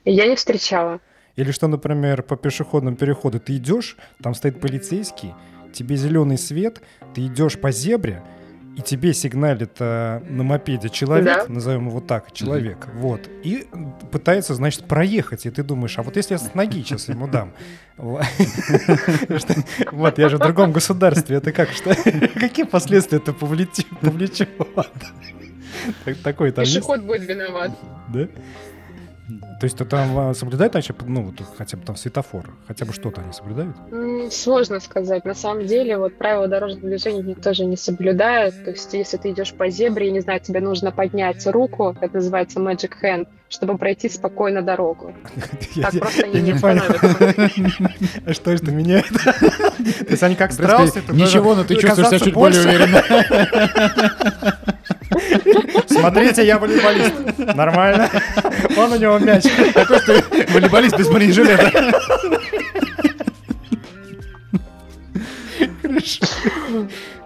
Speaker 3: Я не встречала.
Speaker 1: Или что, например, по пешеходному переходу ты идешь, там стоит полицейский, тебе зеленый свет, ты идешь по зебре, и тебе сигналит э, на мопеде человек,
Speaker 3: Да.
Speaker 1: назовем его так, человек, вот, и пытается, значит, проехать, и ты думаешь, а вот если я с ноги сейчас ему дам? Вот, я же в другом государстве, это как, что? Какие последствия это повлечет? повлечет? Так- Такой там
Speaker 3: Пешеход будет виноват.
Speaker 1: да? То есть это там соблюдают вообще, ну, вот хотя бы там светофор, хотя бы что-то они соблюдают?
Speaker 3: Сложно сказать. На самом деле, вот правила дорожного движения никто же не соблюдает. То есть, если ты идешь по зебре, я не знаю, тебе нужно поднять руку, это называется magic hand, чтобы пройти спокойно дорогу.
Speaker 1: Я-
Speaker 3: Так просто
Speaker 1: я
Speaker 3: они не
Speaker 1: понял.
Speaker 3: остановятся.
Speaker 1: Что это меняет? То есть они как страусы?
Speaker 2: Ничего, но ты чувствуешь себя чуть более
Speaker 1: больше.
Speaker 2: уверенно.
Speaker 1: Смотрите, я волейболист. Нормально. Он у него мяч.
Speaker 2: Такой ты волейболист без бронежилета.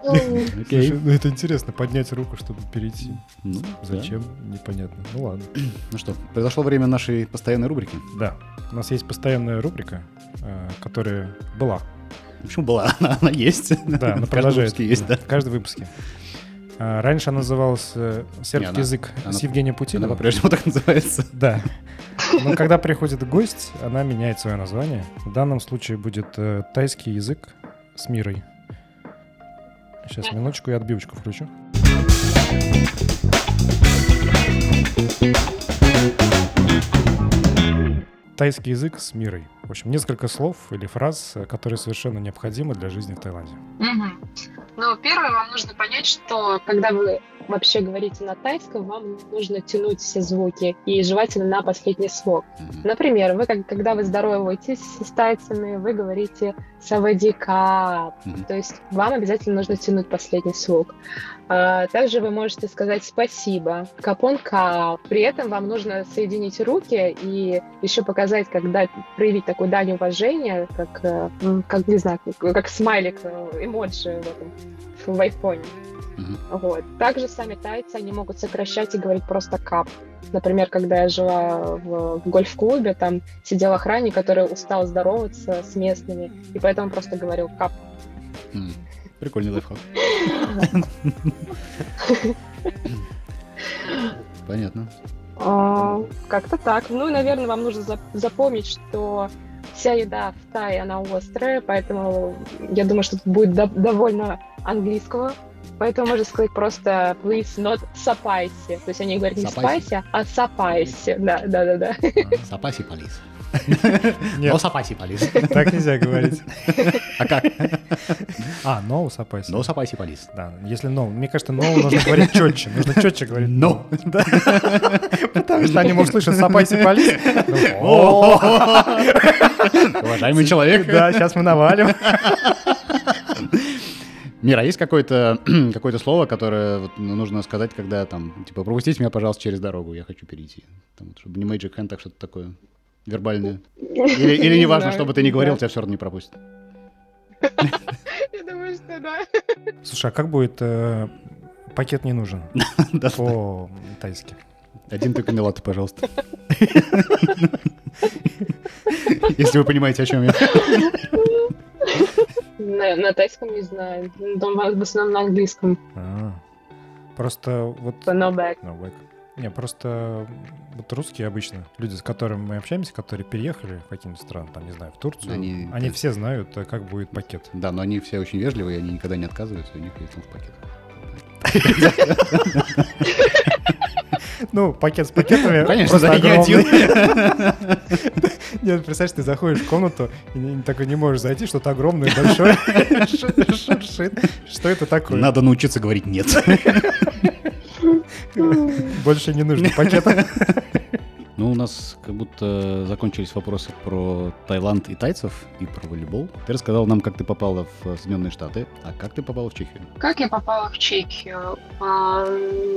Speaker 1: Слушай, ну это интересно, поднять руку, чтобы перейти.
Speaker 2: Ну,
Speaker 1: Зачем? Непонятно. Ну ладно.
Speaker 2: да. Ну что, произошло время нашей постоянной рубрики.
Speaker 1: Да. У нас есть постоянная рубрика, э, которая была.
Speaker 2: Почему была? Она, она есть.
Speaker 1: Да, она
Speaker 2: В каждом
Speaker 1: продолжает.
Speaker 2: выпуске есть, да.
Speaker 1: В каждом выпуске. А, Раньше она называлась э, «Сербский
Speaker 2: она-
Speaker 1: язык»
Speaker 2: она-
Speaker 1: с Евгением
Speaker 2: Она
Speaker 1: Путиным.
Speaker 2: по-прежнему так называется.
Speaker 1: Да. Но когда приходит гость, она меняет свое название. В данном случае будет э, тайский язык с мирой. Сейчас, минуточку, я отбивочку включу. Тайский язык с мирой. В общем, несколько слов или фраз, э, которые совершенно необходимы для жизни в Таиланде.
Speaker 3: Мгм. Ну, первое, вам нужно понять, что когда вы вообще говорите на тайском, вам нужно тянуть все звуки, и желательно на последний слог.
Speaker 2: Мгм.
Speaker 3: Например, вы, как- когда вы здороваетесь с тайцами, вы говорите «савадика»,
Speaker 2: Мгм.
Speaker 3: то есть вам обязательно нужно тянуть последний слог. А, Также вы можете сказать «спасибо», «капонка». При этом вам нужно соединить руки и еще показать, когда проявить такую дань уважения, как, э, как не знаю, как, смайлик, э, эмоджи в этом в айфоне. Вот. Также сами тайцы, они могут сокращать и говорить просто кап. Например, когда я жила в, в гольф-клубе, там сидел охранник, который устал здороваться с местными, и поэтому просто говорил кап.
Speaker 2: М. Прикольный лайфхак. Понятно.
Speaker 3: А, Как-то так. Ну и, наверное, вам нужно зап- запомнить, что вся еда в Тае, она острая, поэтому я думаю, что тут будет до- довольно английского Поэтому можно сказать просто please not сапайси. То есть они говорят не спайси, а сапайси. Да, да, да, да.
Speaker 2: Сапаси полис.
Speaker 1: Нет.
Speaker 2: Но сапаси полис.
Speaker 1: Так нельзя говорить.
Speaker 2: А как?
Speaker 1: А, no сапайся.
Speaker 2: Но сапаси полис.
Speaker 1: Да, если no. Мне кажется, no нужно говорить четче. Нужно четче говорить. Да. Потому что они, может, слышат сапайси полис.
Speaker 2: Уважаемый человек.
Speaker 1: Да, сейчас мы навалим.
Speaker 2: Мира, есть какое-то какое слово, которое вот, ну, нужно сказать, когда там, типа, пропустите меня, пожалуйста, через дорогу, я хочу перейти. Там, чтобы не Magic Hand, так что-то такое вербальное. Или, или не важно, чтобы ты не говорил, тебя все равно не пропустят.
Speaker 3: Я думаю, что да.
Speaker 1: Слушай, а как будет э, пакет не нужен по-тайски?
Speaker 2: Один только мелату, пожалуйста. Если вы понимаете, о чем я.
Speaker 3: На, на тайском не знаю. Там в основном на английском.
Speaker 1: А, Просто вот...
Speaker 3: No back.
Speaker 1: No back. Не, просто вот русские обычно, люди, с которыми мы общаемся, которые переехали в какие-нибудь страны, там, не знаю, в Турцию,
Speaker 2: Они-
Speaker 1: они,
Speaker 2: да.
Speaker 1: все знают, э, как будет пакет.
Speaker 2: Да, но они все очень вежливые, они никогда не отказываются, у них есть там в пакет.
Speaker 1: Ну, пакет с пакетами
Speaker 2: Конечно,
Speaker 1: просто огромный. Нет, представляешь, ты заходишь в комнату и такой не можешь зайти, что-то огромное, большое. Что это такое?
Speaker 2: Надо научиться говорить «нет».
Speaker 1: Больше не нужно пакета.
Speaker 2: Ну, у нас как будто закончились вопросы про Таиланд и тайцев, и про волейбол. Ты рассказал нам, как ты попала в Соединенные Штаты, а как ты попала в Чехию?
Speaker 3: Как я попала в Чехию? А,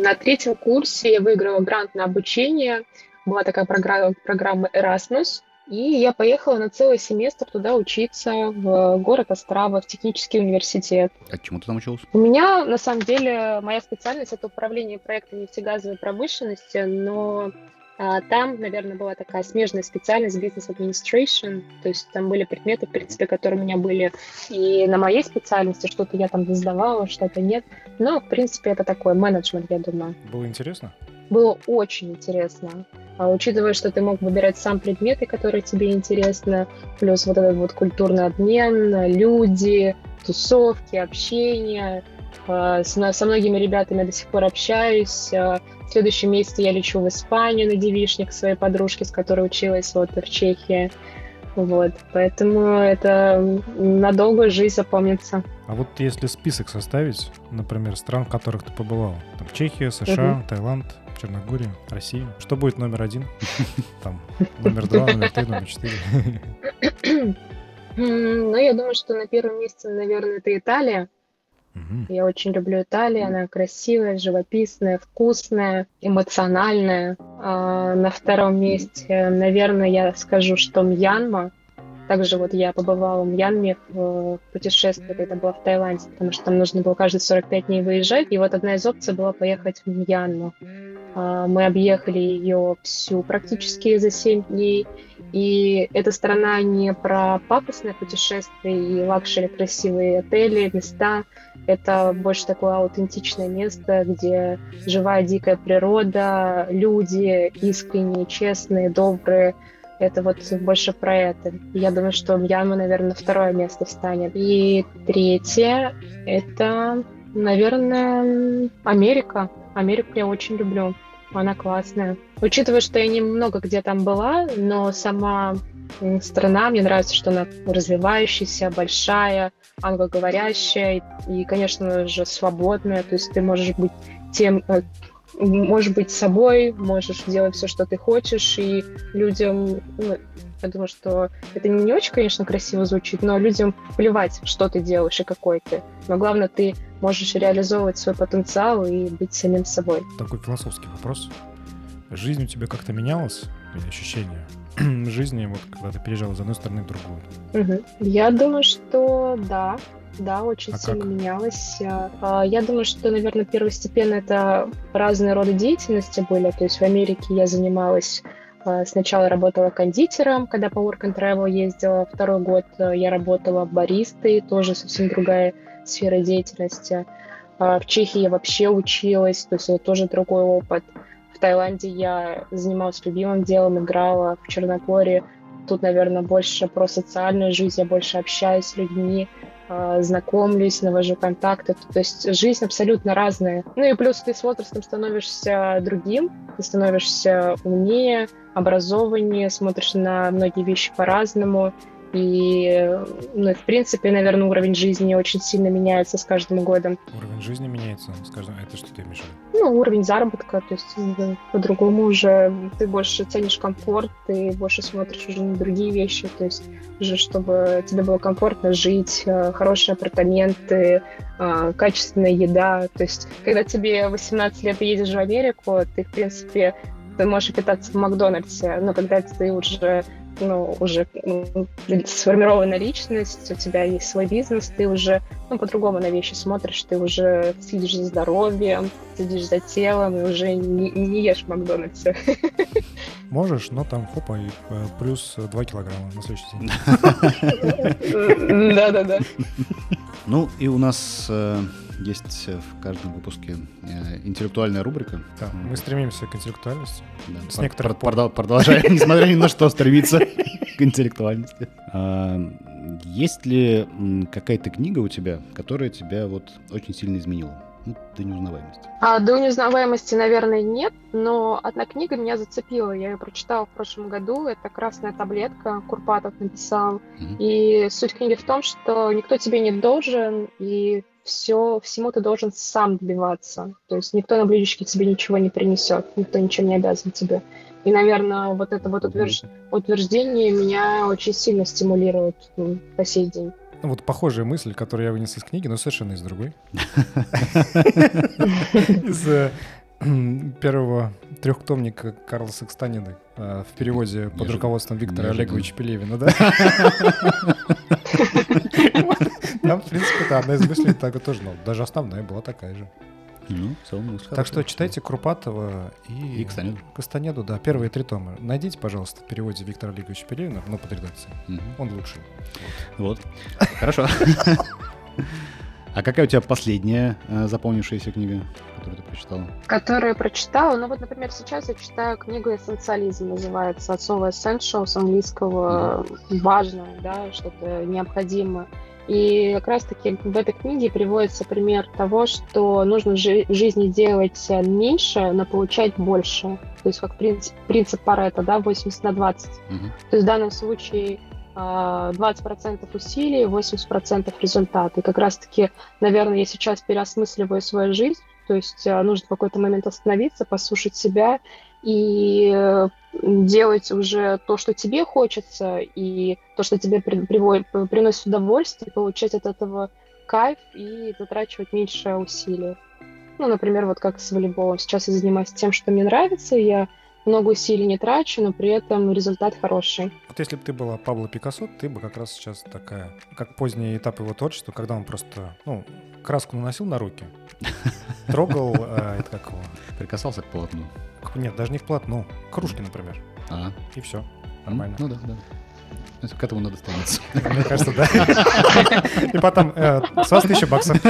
Speaker 3: На третьем курсе я выиграла грант на обучение. Была такая программа, программа Erasmus. И я поехала на целый семестр туда учиться в город Острава, в технический университет.
Speaker 2: А чему ты там училась?
Speaker 3: У меня, на самом деле, моя специальность — это управление проектом нефтегазовой промышленности, но а, там, наверное, была такая смежная специальность бизнес administration, то есть там были предметы, в принципе, которые у меня были и на моей специальности, что-то я там сдавала, что-то нет. Но, в принципе, это такой менеджмент, я думаю.
Speaker 1: Было интересно?
Speaker 3: Было очень интересно. А учитывая, что ты мог выбирать сам предметы, которые тебе интересны, плюс вот этот вот культурный обмен, люди, тусовки, общение. А, со многими ребятами я до сих пор общаюсь. А, В следующем месяце я лечу в Испанию на девишник своей подружке, с которой училась вот в Чехии. Вот, поэтому это на долгую жизнь запомнится.
Speaker 1: А вот если список составить, например, стран, в которых ты побывал, там Чехия, США, Таиланд, Черногория, Россия, что будет номер один? Там номер два, номер три, номер четыре.
Speaker 3: Ну, я думаю, что на первом месте, наверное, это Италия. Я очень люблю Италию, она красивая, живописная, вкусная, эмоциональная. А, на втором месте, наверное, я скажу, что Мьянма. Также вот я побывала в Мьянме в путешествии, когда была в Таиланде, потому что там нужно было каждые 45 дней выезжать. И вот одна из опций была поехать в Мьянму. А, Мы объехали ее всю практически за 7 дней. И эта страна не про пафосное путешествие и luxury, красивые отели, места. Это больше такое аутентичное место, где живая дикая природа, люди искренние, честные, добрые. Это вот больше про это. Я думаю, что Мьянма, наверное, второе место встанет. И третье — это, наверное, Америка. Америку я очень люблю. Она классная. Учитывая, что я немного где там была, но сама страна, мне нравится, что она развивающаяся, большая, англоговорящая и, и, конечно же, свободная. То есть ты можешь быть тем, э, можешь быть собой, можешь делать все, что ты хочешь, и людям, ну, я думаю, что это не очень, конечно, красиво звучит, но людям плевать, что ты делаешь и какой ты. Но главное, ты можешь реализовывать свой потенциал и быть самим собой.
Speaker 1: Такой философский вопрос. Жизнь у тебя как-то менялась? Или ощущение жизни, вот когда ты переезжал из одной страны в другую?
Speaker 3: Мгм. Я думаю, что да, да, очень
Speaker 1: А
Speaker 3: сильно
Speaker 1: как?
Speaker 3: менялось. А, Я думаю, что, наверное, первостепенно это разные роды деятельности были. То есть в Америке я занималась а, Сначала работала кондитером, когда по Work and Travel ездила. Второй год э, я работала баристой, тоже совсем другая сфера деятельности. А В Чехии я вообще училась, то есть это тоже другой опыт. В Таиланде я занималась любимым делом, играла в Черногории. Тут, наверное, больше про социальную жизнь, я больше общаюсь с людьми, э, знакомлюсь, навожу контакты. То есть жизнь абсолютно разная. Ну и плюс ты с возрастом становишься другим, ты становишься умнее, образованнее, смотришь на многие вещи по-разному. И, ну, в принципе, наверное, уровень жизни очень сильно меняется с каждым годом.
Speaker 1: Уровень жизни меняется с каждым... Это что ты имеешь в виду?
Speaker 3: Ну, уровень заработка, то есть по-другому уже ты больше ценишь комфорт, ты больше смотришь уже на другие вещи, то есть уже чтобы тебе было комфортно жить, э, хорошие апартаменты, э, качественная еда. То есть когда тебе 18 лет и едешь в Америку, ты, в принципе, ты можешь питаться в Макдональдсе, но когда ты уже ну, уже ну, сформированная личность, у тебя есть свой бизнес, ты уже ну, по-другому на вещи смотришь, ты уже следишь за здоровьем, следишь за телом и уже не, не ешь в Макдональдсе.
Speaker 1: Можешь, но там хопа и э, плюс 2 килограмма на следующий день.
Speaker 3: Да-да-да.
Speaker 2: Ну и у нас э, есть в каждом выпуске э, интеллектуальная рубрика.
Speaker 1: Да, мы стремимся к интеллектуальности.
Speaker 2: Да,
Speaker 1: С
Speaker 2: пр-
Speaker 1: некоторых
Speaker 2: пр- продол- продолжаем, несмотря ни на что, стремиться к интеллектуальности. А, Есть ли какая-то книга у тебя, которая тебя вот очень сильно изменила? Ну, до неузнаваемости.
Speaker 3: А, до неузнаваемости, наверное, нет, но одна книга меня зацепила. Я ее прочитала в прошлом году. Это «Красная таблетка». Курпатов написал.
Speaker 2: Мгм.
Speaker 3: И суть книги в том, что никто тебе не должен, и все, всему ты должен сам добиваться. То есть никто на блюдечке тебе ничего не принесет, никто ничем не обязан тебе. И, наверное, вот это вот утвержд- утверждение меня очень сильно стимулирует по сей день.
Speaker 1: Ну, Вот похожая мысль, которую я вынес из книги, но совершенно из другой. Из э, первого трехтомника Карла Секстанины э, в переводе под руководством Виктора. Олеговича Пелевина, да? Там, в принципе, да, одна из мыслей так тоже, ну, даже основная была такая же.
Speaker 2: Ну, в целом,
Speaker 1: Так что читайте Крупатова и...
Speaker 2: И Кастанеду.
Speaker 1: Кастанеду, да, первые три тома. Найдите, пожалуйста, в переводе Виктора Олеговича Пелевина, но под редакцией.
Speaker 2: Мгм.
Speaker 1: Он лучший.
Speaker 2: Вот. Хорошо. А какая у тебя последняя э, запомнившаяся книга, которую ты прочитала?
Speaker 3: Которую прочитала. Ну вот, например, сейчас я читаю книгу «Эссенциализм», называется от слова «essential» с английского «важное», да, что-то необходимое. И как раз-таки в этой книге приводится пример того, что нужно в жи- в жизни делать э, меньше, но получать больше. То есть как принцип, принцип Паретта, да, 80 на 20.
Speaker 2: Мгм.
Speaker 3: То есть в данном случае а, 20% усилий, 80% результата. И как раз-таки, наверное, я сейчас переосмысливаю свою жизнь, то есть а, нужно в какой-то момент остановиться, послушать себя и э, делать уже то, что тебе хочется, и то, что тебе при- приводит- приносит удовольствие, получать от этого кайф и затрачивать меньше усилий. Ну, например, вот как с волейболом. Сейчас я занимаюсь тем, что мне нравится, я много усилий не трачу, но при этом результат хороший.
Speaker 1: Вот если бы ты была Пабло Пикассо, ты бы как раз сейчас такая, как поздний этап его творчества, когда он просто, ну, краску наносил на руки, трогал, э, это как его,
Speaker 2: Прикасался к полотну.
Speaker 1: Нет, даже не вплотную, кружки, например,
Speaker 2: А,
Speaker 1: и все,
Speaker 2: ну,
Speaker 1: нормально.
Speaker 2: Ну да, да. Это К этому надо стремиться.
Speaker 1: Мне кажется, да. И потом, э, с вас тысяча баксов.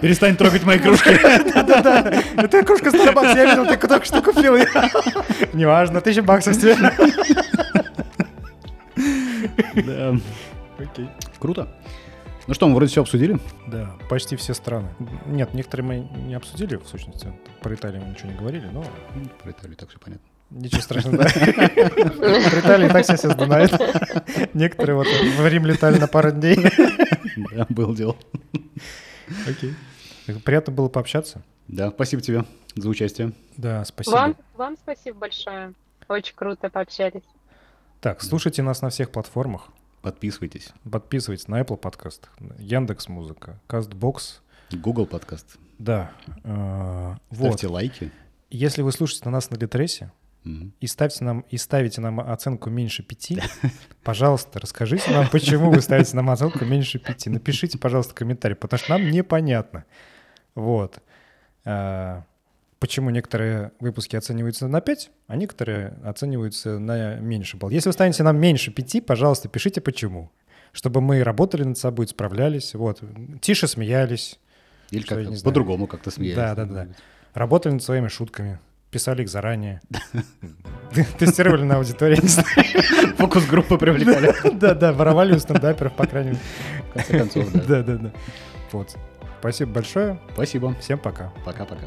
Speaker 2: Перестань трогать мои кружки.
Speaker 1: Да-да-да, это кружка Starbucks, я видел, ты только что купил. Неважно, тысяча баксов тебе.
Speaker 2: Да.
Speaker 1: Окей.
Speaker 2: Круто. Ну что, мы вроде все обсудили.
Speaker 1: Да, почти все страны. Нет, некоторые мы не обсудили, в сущности. Про Италию мы ничего не говорили, но
Speaker 2: Ну, Про Италию так все понятно.
Speaker 1: ничего страшного, да. Про Италию так все все знают. Некоторые вот в Рим летали на пару дней.
Speaker 2: Да, был дело.
Speaker 1: Окей. Приятно было пообщаться.
Speaker 2: Да, спасибо тебе за участие.
Speaker 1: Да, спасибо.
Speaker 3: Вам, вам спасибо большое. Очень круто пообщались.
Speaker 1: Так, слушайте нас на всех платформах.
Speaker 2: Подписывайтесь.
Speaker 1: Подписывайтесь на Apple подкастах, Яндекс Музыка, Castbox.
Speaker 2: Google подкаст.
Speaker 1: Да. э, Вот.
Speaker 2: Ставьте лайки.
Speaker 1: Если вы слушаете нас на Литресе и ставьте нам и ставите нам оценку меньше пяти, пожалуйста, расскажите нам, почему вы ставите нам оценку меньше пяти. Напишите, пожалуйста, комментарий, потому что нам непонятно. Вот. А, Почему некоторые выпуски оцениваются на 5, а некоторые оцениваются на меньше балл. Если вы станете нам меньше 5, пожалуйста, пишите почему. Чтобы мы работали над собой, справлялись, вот, тише смеялись,
Speaker 2: Или
Speaker 1: знаю.
Speaker 2: по-другому как-то смеялись.
Speaker 1: Да, да, да. работали над своими шутками. писали их заранее. Тестировали на аудитории.
Speaker 2: Фокус-группы привлекали.
Speaker 1: Да-да, воровали у стендаперов, по крайней мере.
Speaker 2: В конце концов, да.
Speaker 1: Да-да-да. Вот. Спасибо большое.
Speaker 2: Спасибо.
Speaker 1: Всем пока.
Speaker 2: Пока-пока.